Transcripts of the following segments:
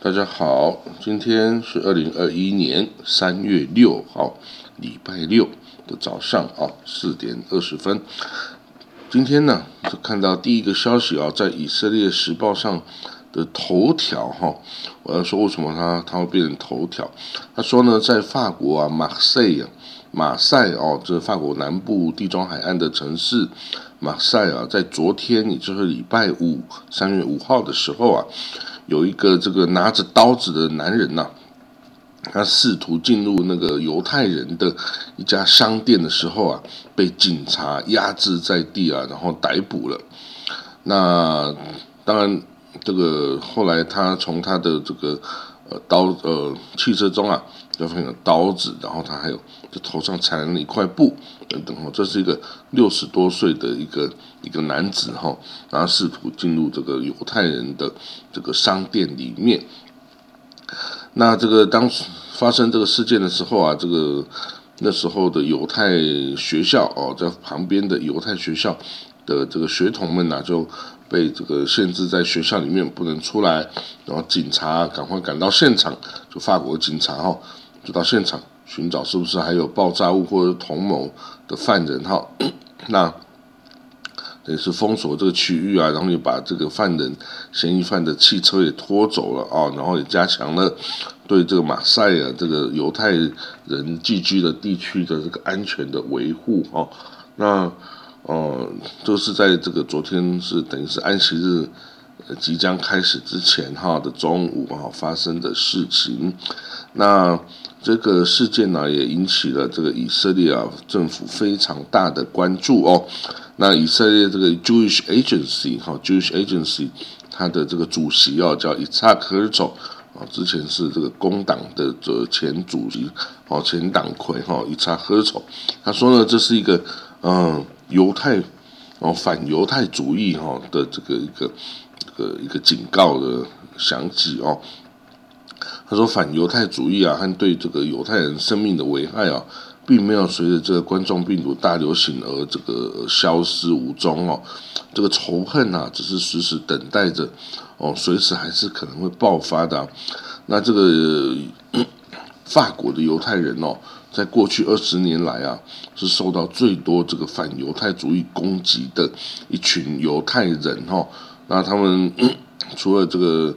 大家好，今天是二零二一年三月六号，礼拜六的早上啊，四点二十分。今天呢，就看到第一个消息啊，在以色列时报上的头条哈，我要说为什么它它会变成头条？他说呢，在法国啊，马赛啊，马赛哦，这法国南部地中海岸的城市马赛啊，在昨天，也就是礼拜五三月五号的时候啊。有一个这个拿着刀子的男人呐，他试图进入那个犹太人的一家商店的时候啊，被警察压制在地啊，然后逮捕了。那当然，这个后来他从他的这个呃刀呃汽车中啊，就发现刀子，然后他还有这头上缠了一块布等等哦，这是一个六十多岁的一个。一个男子哈，然后试图进入这个犹太人的这个商店里面。那这个当发生这个事件的时候啊，这个那时候的犹太学校哦，在旁边的犹太学校的这个学童们呐，就被这个限制在学校里面不能出来。然后警察赶快赶到现场，就法国警察哈，就到现场寻找是不是还有爆炸物或者同谋的犯人哈。那也是封锁这个区域啊，然后也把这个犯人、嫌疑犯的汽车也拖走了啊，然后也加强了对这个马赛尔这个犹太人聚居的地区的这个安全的维护啊。那呃，就是在这个昨天是等于是安息日即将开始之前哈的中午啊发生的事情。那这个事件呢，也引起了这个以色列啊政府非常大的关注哦。那以色列这个 Jewish Agency 哈，Jewish Agency 它的这个主席哦叫伊查克尔佐啊，之前是这个工党的这前主席哦，前党魁哈伊查克尔佐，他说呢，这是一个嗯犹太哦反犹太主义哈的这个一个这个一个警告的响起哦。他说反犹太主义啊和对这个犹太人生命的危害啊。并没有随着这个冠状病毒大流行而这个消失无踪哦，这个仇恨啊，只是时时等待着哦，随时还是可能会爆发的。那这个法国的犹太人哦，在过去二十年来啊，是受到最多这个反犹太主义攻击的一群犹太人哈。那他们 除了这个，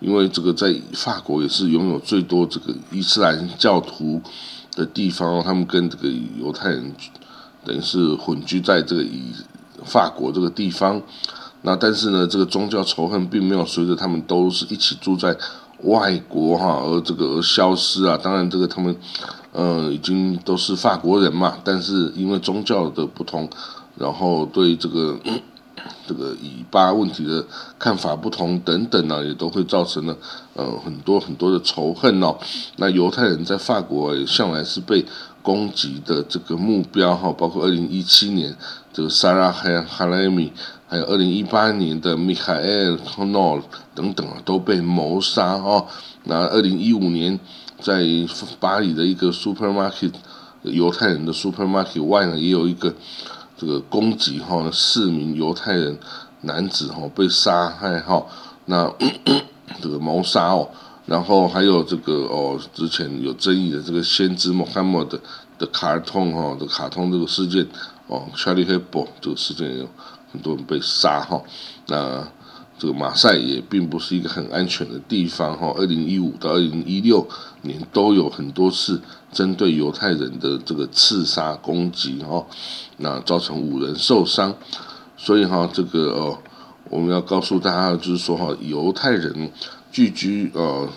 因为这个在法国也是拥有最多这个伊斯兰教徒。的地方，他们跟这个犹太人等于是混居在这个以法国这个地方。那但是呢，这个宗教仇恨并没有随着他们都是一起住在外国哈而这个而消失啊。当然，这个他们呃已经都是法国人嘛，但是因为宗教的不同，然后对这个。这个以巴问题的看法不同等等呢，也都会造成了呃很多很多的仇恨哦。那犹太人在法国也向来是被攻击的这个目标哈，包括二零一七年这个萨拉哈哈莱米，还有二零一八年的米凯尔康诺等等啊，都被谋杀哦。那二零一五年在巴黎的一个 supermarket 犹太人的 supermarket 外呢，也有一个。这个攻击哈，四名犹太人男子哈被杀害哈，那 这个谋杀哦，然后还有这个哦，之前有争议的这个先知穆罕默德的卡通哈的卡通这个事件哦，Charlie Hebdo 这个事件也有很多人被杀哈，那。这个马赛也并不是一个很安全的地方哈。二零一五到二零一六年都有很多次针对犹太人的这个刺杀攻击哈，那造成五人受伤。所以哈，这个哦，我们要告诉大家就是说哈，犹太人聚居呃。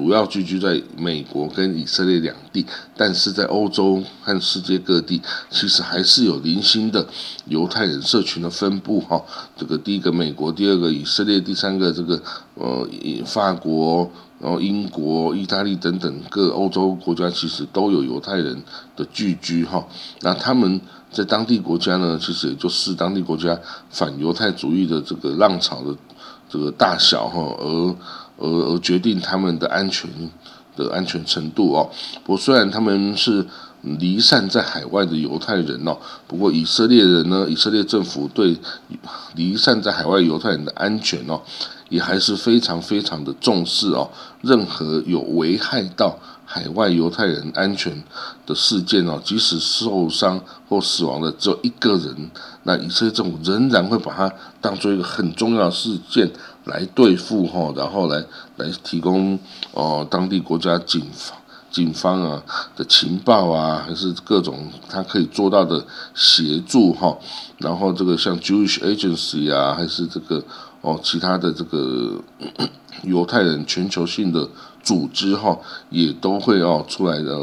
主要聚居在美国跟以色列两地，但是在欧洲和世界各地，其实还是有零星的犹太人社群的分布哈。这个第一个美国，第二个以色列，第三个这个呃法国，然后英国、意大利等等各欧洲国家，其实都有犹太人的聚居哈。那他们在当地国家呢，其实也就是当地国家反犹太主义的这个浪潮的这个大小哈，而。而而决定他们的安全的安全程度哦。不虽然他们是离散在海外的犹太人哦。不过以色列人呢，以色列政府对离散在海外犹太人的安全哦，也还是非常非常的重视哦。任何有危害到海外犹太人安全的事件哦，即使受伤或死亡的只有一个人，那以色列政府仍然会把它当做一个很重要的事件来对付哈，然后来来提供哦当地国家警方警方啊的情报啊，还是各种他可以做到的协助哈，然后这个像 Jewish Agency 啊，还是这个哦其他的这个 犹太人全球性的。组织哈也都会哦出来的，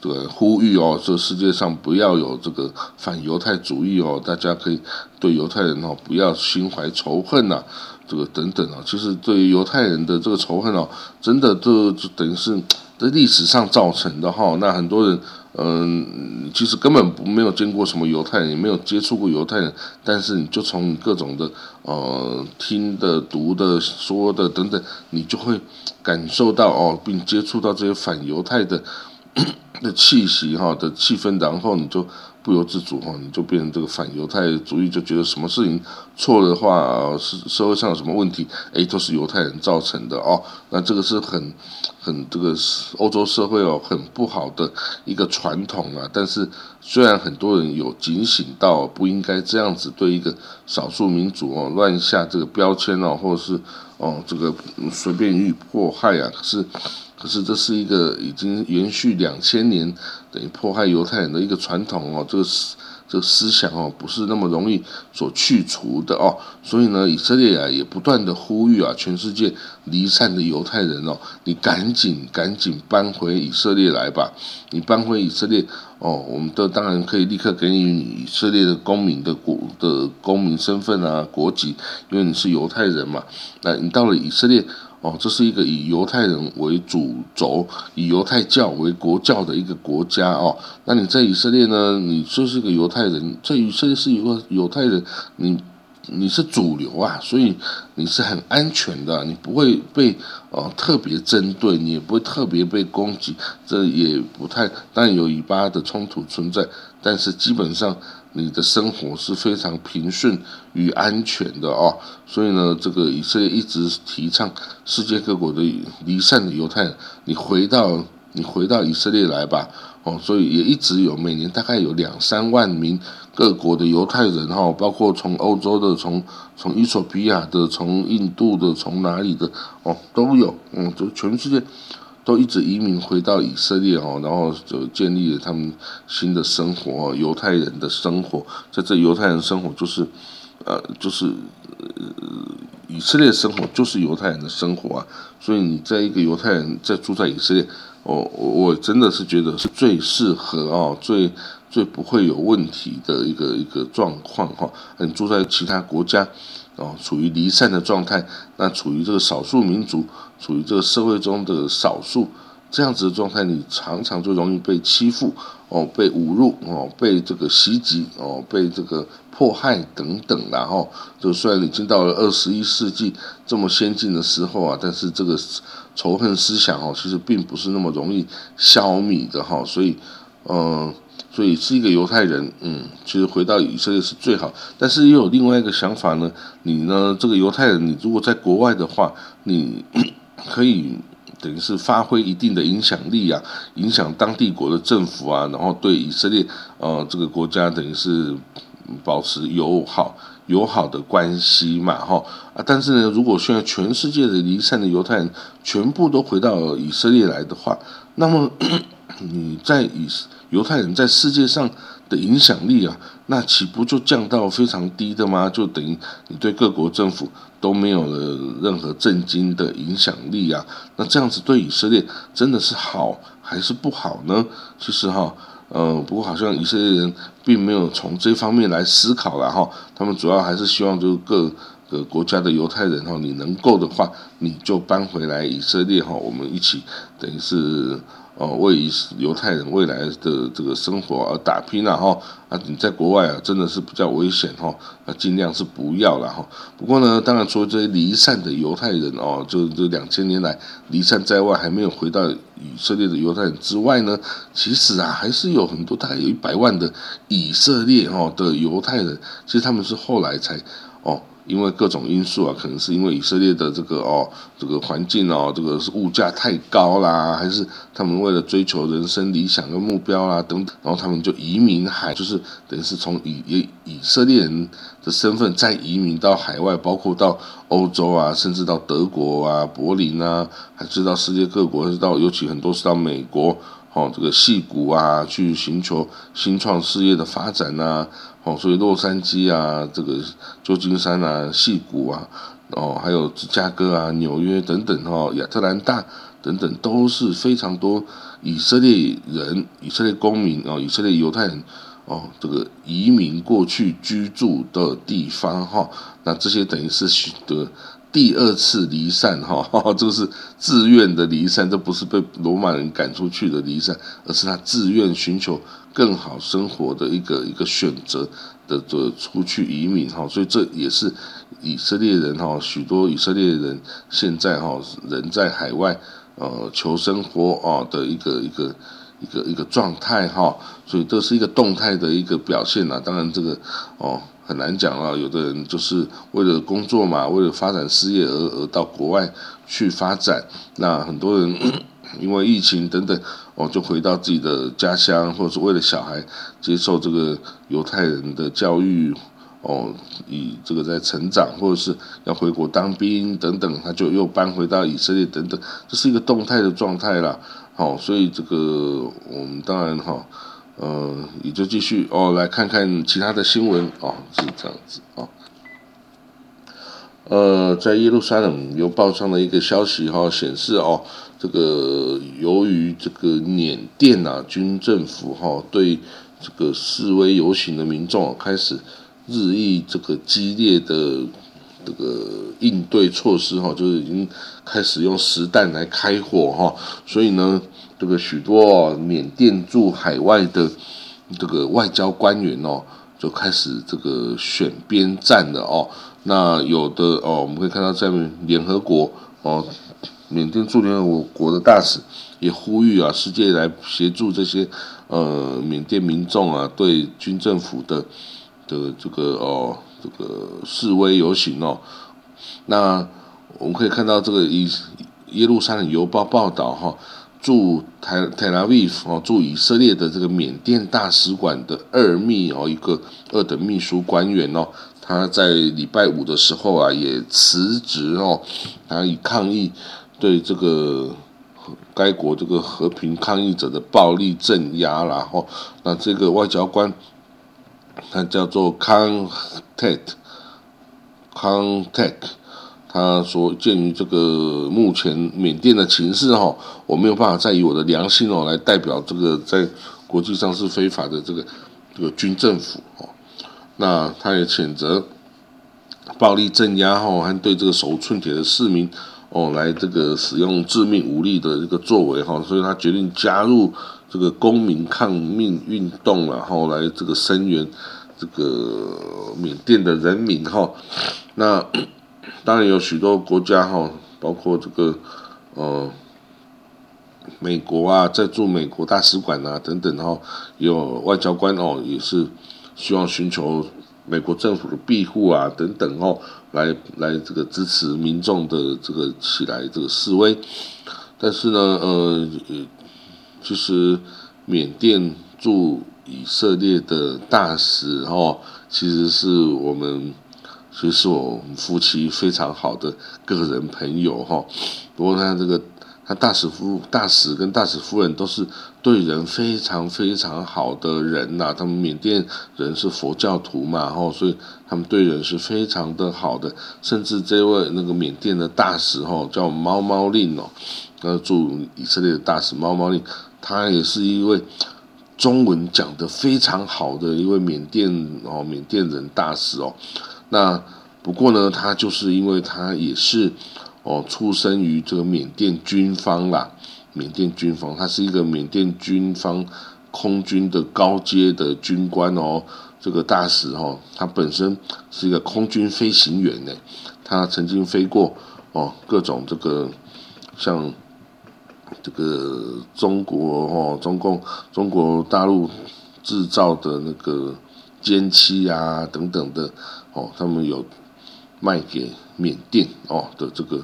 对呼吁哦，这世界上不要有这个反犹太主义哦，大家可以对犹太人哦不要心怀仇恨呐，这个等等啊，其实对于犹太人的这个仇恨哦，真的就就等于是在历史上造成的哈，那很多人。嗯，其实根本不没有见过什么犹太人，也没有接触过犹太人，但是你就从各种的呃听的、读的、说的等等，你就会感受到哦，并接触到这些反犹太的 的气息哈的气氛，然后你就。不由自主哈，你就变成这个反犹太主义，就觉得什么事情错的话，是社会上有什么问题，哎，都是犹太人造成的哦。那这个是很很这个欧洲社会哦，很不好的一个传统啊。但是虽然很多人有警醒到不应该这样子对一个少数民族哦乱下这个标签哦，或者是哦这个随便予以迫害啊，可是。可是这是一个已经延续两千年等于迫害犹太人的一个传统哦，这个思这个思想哦不是那么容易所去除的哦，所以呢，以色列啊也不断的呼吁啊，全世界离散的犹太人哦，你赶紧赶紧搬回以色列来吧，你搬回以色列哦，我们都当然可以立刻给你以色列的公民的国的公民身份啊国籍，因为你是犹太人嘛，那你到了以色列。哦，这是一个以犹太人为主轴、以犹太教为国教的一个国家哦。那你在以色列呢？你就是个犹太人，在以色列是一个犹太人，你你是主流啊，所以你是很安全的，你不会被呃特别针对，你也不会特别被攻击，这也不太，但有以巴的冲突存在，但是基本上。你的生活是非常平顺与安全的哦，所以呢，这个以色列一直提倡世界各国的离散的犹太人，你回到你回到以色列来吧，哦，所以也一直有每年大概有两三万名各国的犹太人哈，包括从欧洲的、从从伊索比亚的、从印度的、从哪里的哦都有，嗯，就全世界。都一直移民回到以色列哦，然后就建立了他们新的生活，犹太人的生活，在这犹太人生活就是，呃，就是呃以色列生活就是犹太人的生活啊，所以你在一个犹太人在住在以色列，我我真的是觉得是最适合哦，最最不会有问题的一个一个状况哈，你住在其他国家。哦，处于离散的状态，那处于这个少数民族，处于这个社会中的少数这样子的状态，你常常就容易被欺负，哦，被侮辱，哦，被这个袭击，哦，被这个迫害等等，然后就虽然已经到了二十一世纪这么先进的时候啊，但是这个仇恨思想哦，其实并不是那么容易消弭的哈，所以，嗯。所以是一个犹太人，嗯，其实回到以色列是最好。但是也有另外一个想法呢，你呢，这个犹太人，你如果在国外的话，你 可以等于是发挥一定的影响力啊，影响当地国的政府啊，然后对以色列呃这个国家等于是保持友好友好的关系嘛，哈啊。但是呢，如果现在全世界的离散的犹太人全部都回到以色列来的话，那么 你在以犹太人在世界上的影响力啊，那岂不就降到非常低的吗？就等于你对各国政府都没有了任何震惊的影响力啊？那这样子对以色列真的是好还是不好呢？其实哈，呃，不过好像以色列人并没有从这方面来思考了哈。他们主要还是希望就是各个国家的犹太人哈，你能够的话，你就搬回来以色列哈，我们一起等于是。哦，为犹太人未来的这个生活而打拼了哈啊！你在国外啊，真的是比较危险哈，啊，尽量是不要了哈。不过呢，当然除了这些离散的犹太人哦，就这两千年来离散在外，还没有回到以色列的犹太人之外呢，其实啊，还是有很多大概有一百万的以色列哦的犹太人，其实他们是后来才。因为各种因素啊，可能是因为以色列的这个哦，这个环境哦，这个是物价太高啦，还是他们为了追求人生理想跟目标啦等等，然后他们就移民海，就是等于是从以以以色列人的身份再移民到海外，包括到欧洲啊，甚至到德国啊、柏林啊，还是到世界各国，是到尤其很多是到美国哦，这个戏谷啊，去寻求新创事业的发展呐。哦，所以洛杉矶啊，这个旧金山啊，戏谷啊，哦，还有芝加哥啊、纽约等等，哈，亚特兰大等等，都是非常多以色列人、以色列公民哦，以色列犹太人哦，这个移民过去居住的地方，哈，那这些等于是取得。第二次离散，哈，这个是自愿的离散，这不是被罗马人赶出去的离散，而是他自愿寻求更好生活的一个一个选择的的出去移民，哈，所以这也是以色列人，哈，许多以色列人现在，哈，人在海外，呃，求生活，啊的一个一个一个一个状态，哈，所以这是一个动态的一个表现呐，当然这个，哦。很难讲啊，有的人就是为了工作嘛，为了发展事业而而到国外去发展。那很多人因为疫情等等，哦，就回到自己的家乡，或者是为了小孩接受这个犹太人的教育，哦，以这个在成长，或者是要回国当兵等等，他就又搬回到以色列等等，这是一个动态的状态啦。好，所以这个我们当然哈。呃，也就继续哦，来看看其他的新闻哦，是这样子哦。呃，在耶路撒冷邮报上的一个消息哈，显示哦，这个由于这个缅甸啊军政府哈对这个示威游行的民众开始日益这个激烈的这个应对措施哈，就是已经开始用实弹来开火哈，所以呢。这个许多缅甸驻海外的这个外交官员哦，就开始这个选边站了哦。那有的哦，我们可以看到在联合国哦，缅甸驻联合国的大使也呼吁啊，世界来协助这些呃缅甸民众啊，对军政府的的这个哦这个示威游行哦。那我们可以看到这个以耶路撒冷邮报报道哈。驻台台拉维夫哦，驻以色列的这个缅甸大使馆的二秘哦，一个二等秘书官员哦，他在礼拜五的时候啊，也辞职哦，他以抗议对这个该国这个和平抗议者的暴力镇压，然后那这个外交官他叫做康泰康泰。他说：“鉴于这个目前缅甸的情势哈，我没有办法再以我的良心哦来代表这个在国际上是非法的这个这个军政府哦。那他也谴责暴力镇压哈，还对这个手无寸铁的市民哦来这个使用致命武力的这个作为哈，所以他决定加入这个公民抗命运动然后来这个声援这个缅甸的人民哈。那。”当然有许多国家哈，包括这个呃美国啊，在驻美国大使馆啊等等哈，有外交官哦，也是希望寻求美国政府的庇护啊等等哦，来来这个支持民众的这个起来这个示威。但是呢，呃，其实缅甸驻以色列的大使哦，其实是我们。其实是我们夫妻非常好的个人朋友哈，不过他这个他大使夫大使跟大使夫人都是对人非常非常好的人呐，他们缅甸人是佛教徒嘛哈，所以他们对人是非常的好的，甚至这位那个缅甸的大使哈叫猫猫令哦，呃驻以色列的大使猫猫令，他也是一位中文讲的非常好的一位缅甸哦缅甸人大使哦。那不过呢，他就是因为他也是哦，出生于这个缅甸军方啦，缅甸军方，他是一个缅甸军方空军的高阶的军官哦。这个大使哦，他本身是一个空军飞行员呢，他曾经飞过哦各种这个像这个中国哦，中共中国大陆制造的那个歼七啊等等的哦，他们有卖给缅甸哦的这个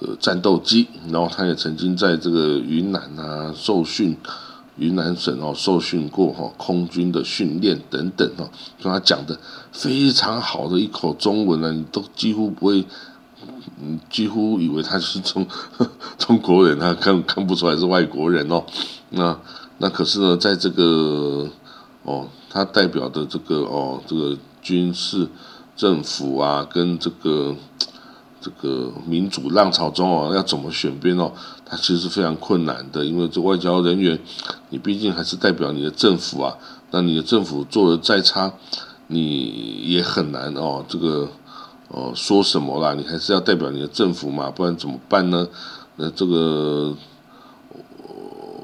这个战斗机，然后他也曾经在这个云南啊受训。云南省哦，受训过哈，空军的训练等等哦，跟他讲的非常好的一口中文呢，你都几乎不会，嗯，几乎以为他是中中国人，他看看不出来是外国人哦。那那可是呢，在这个哦，他代表的这个哦，这个军事政府啊，跟这个。这个民主浪潮中哦，要怎么选边哦？它其实是非常困难的，因为这外交人员，你毕竟还是代表你的政府啊。那你的政府做的再差，你也很难哦。这个哦，说什么啦？你还是要代表你的政府嘛，不然怎么办呢？那这个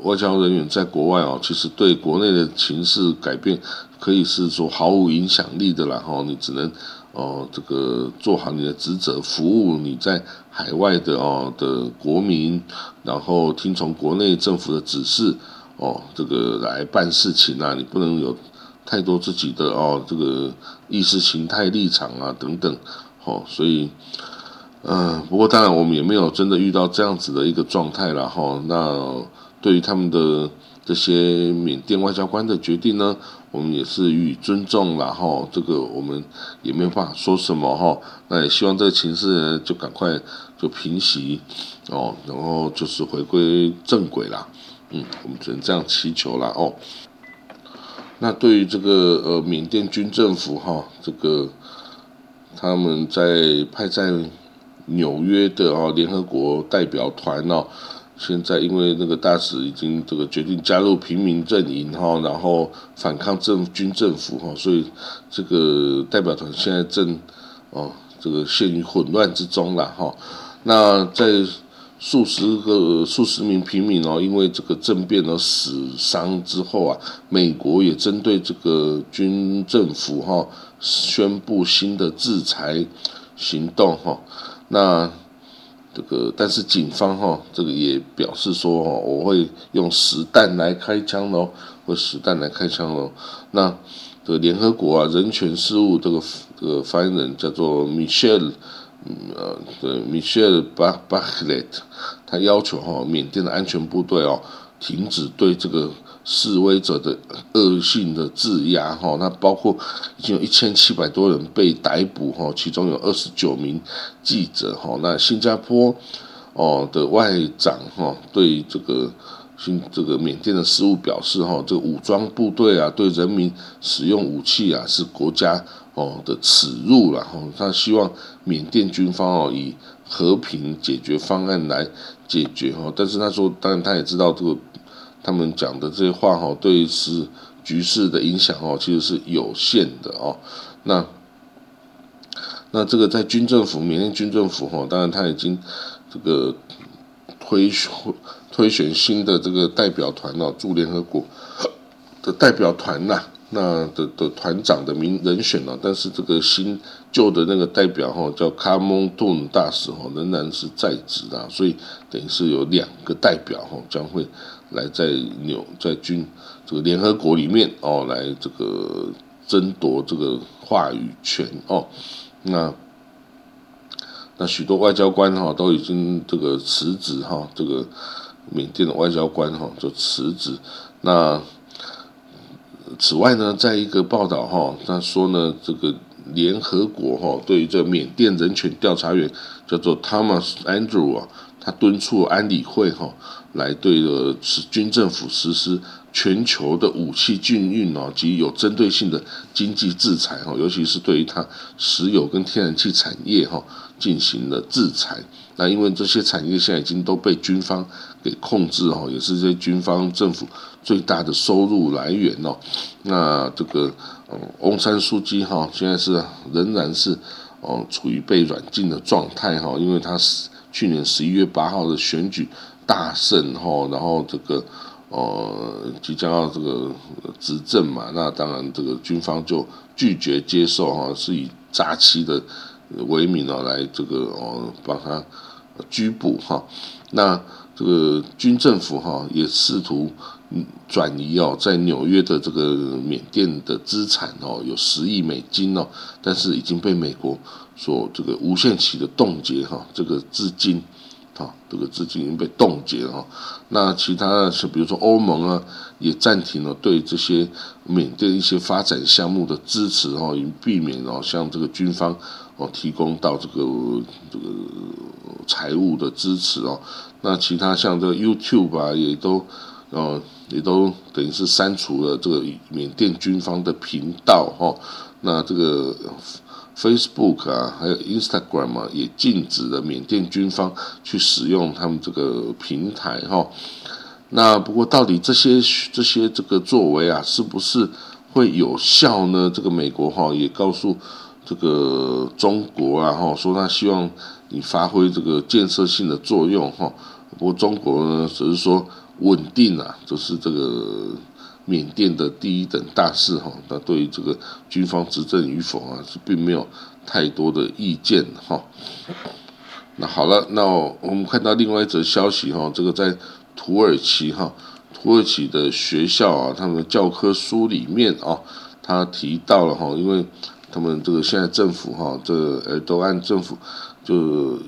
外交人员在国外哦，其实对国内的情势改变，可以是说毫无影响力的啦。哈，你只能。哦，这个做好你的职责，服务你在海外的哦的国民，然后听从国内政府的指示，哦，这个来办事情啊，你不能有太多自己的哦这个意识形态立场啊等等，哦，所以，嗯，不过当然我们也没有真的遇到这样子的一个状态了哈。那对于他们的。这些缅甸外交官的决定呢，我们也是予以尊重然后这个我们也没有办法说什么哈。那也希望这个情势呢就赶快就平息哦，然后就是回归正轨啦。嗯，我们只能这样祈求了哦。那对于这个呃缅甸军政府哈，这个他们在派在纽约的哦联合国代表团哦。现在因为那个大使已经这个决定加入平民阵营哈，然后反抗政军政府哈，所以这个代表团现在正哦这个陷于混乱之中了哈。那在数十个数十名平民哦，因为这个政变而死伤之后啊，美国也针对这个军政府哈宣布新的制裁行动哈。那这个，但是警方哈，这个也表示说哦，我会用实弹来开枪喽，或实弹来开枪喽。那这个联合国啊，人权事务这个这个发言人叫做 Michelle，呃，对 Michelle Bachelet，他要求哈，缅甸的安全部队哦，停止对这个。示威者的恶性的质押，哈，那包括已经有一千七百多人被逮捕，哈，其中有二十九名记者，哈，那新加坡哦的外长，哈，对这个新这个缅甸的事务表示，哈，这个武装部队啊，对人民使用武器啊，是国家哦的耻辱了，哈，他希望缅甸军方哦以和平解决方案来解决，哈，但是他说，当然他也知道这个。他们讲的这些话哈，对是局势的影响哦，其实是有限的哦。那那这个在军政府，缅甸军政府哈，当然他已经这个推推选新的这个代表团了，驻联合国的代表团呐，那的的团长的名人选了，但是这个新旧的那个代表哈，叫卡蒙顿大使哈，仍然是在职的，所以等于是有两个代表哈，将会。来在纽在军这个联合国里面哦，来这个争夺这个话语权哦，那那许多外交官哈都已经这个辞职哈，这个缅甸的外交官哈就辞职。那此外呢，在一个报道哈，他说呢，这个联合国哈对于这缅甸人权调查员叫做 Thomas Andrew 啊。他敦促安理会哈来对的军政府实施全球的武器禁运哦及有针对性的经济制裁哈，尤其是对于它石油跟天然气产业哈进行了制裁。那因为这些产业现在已经都被军方给控制哈，也是这些军方政府最大的收入来源哦。那这个嗯，翁山书记哈现在是仍然是哦处于被软禁的状态哈，因为他是。去年十一月八号的选举大胜哈，然后这个呃即将要这个执政嘛，那当然这个军方就拒绝接受哈，是以诈欺的为名哦来这个哦帮他拘捕哈。那这个军政府哈也试图转移哦，在纽约的这个缅甸的资产哦有十亿美金哦，但是已经被美国所这个无限期的冻结哈，这个资金。好，这个资金已经被冻结了。那其他的是，比如说欧盟啊，也暂停了对这些缅甸一些发展项目的支持哦，以避免哦向这个军方哦提供到这个这个财务的支持哦。那其他像这个 YouTube 啊，也都哦也都等于是删除了这个缅甸军方的频道哈。那这个。Facebook 啊，还有 Instagram 啊，也禁止了缅甸军方去使用他们这个平台哈。那不过到底这些这些这个作为啊，是不是会有效呢？这个美国哈也告诉这个中国啊哈，说他希望你发挥这个建设性的作用哈。不过中国呢只是说稳定啊，就是这个。缅甸的第一等大事哈，那对于这个军方执政与否啊，是并没有太多的意见哈。那好了，那我们看到另外一则消息哈，这个在土耳其哈，土耳其的学校啊，他们的教科书里面啊，他提到了哈，因为他们这个现在政府哈，这呃都按政府就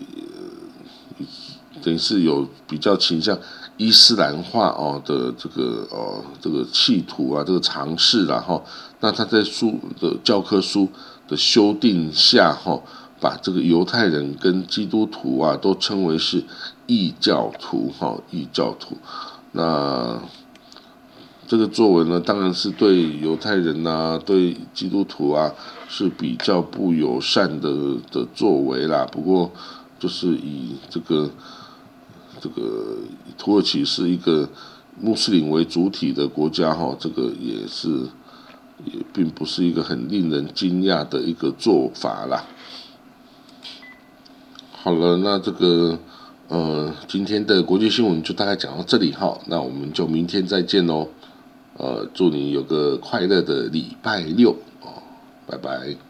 等于是有比较倾向。伊斯兰化哦的这个哦这个企图啊，这个尝试然后，那他在书的教科书的修订下哈，把这个犹太人跟基督徒啊都称为是异教徒哈，异教徒。那这个作为呢，当然是对犹太人呐，对基督徒啊是比较不友善的的作为啦。不过就是以这个。这个土耳其是一个穆斯林为主体的国家，哈，这个也是也并不是一个很令人惊讶的一个做法啦。好了，那这个呃，今天的国际新闻就大概讲到这里哈，那我们就明天再见喽。呃，祝你有个快乐的礼拜六哦，拜拜。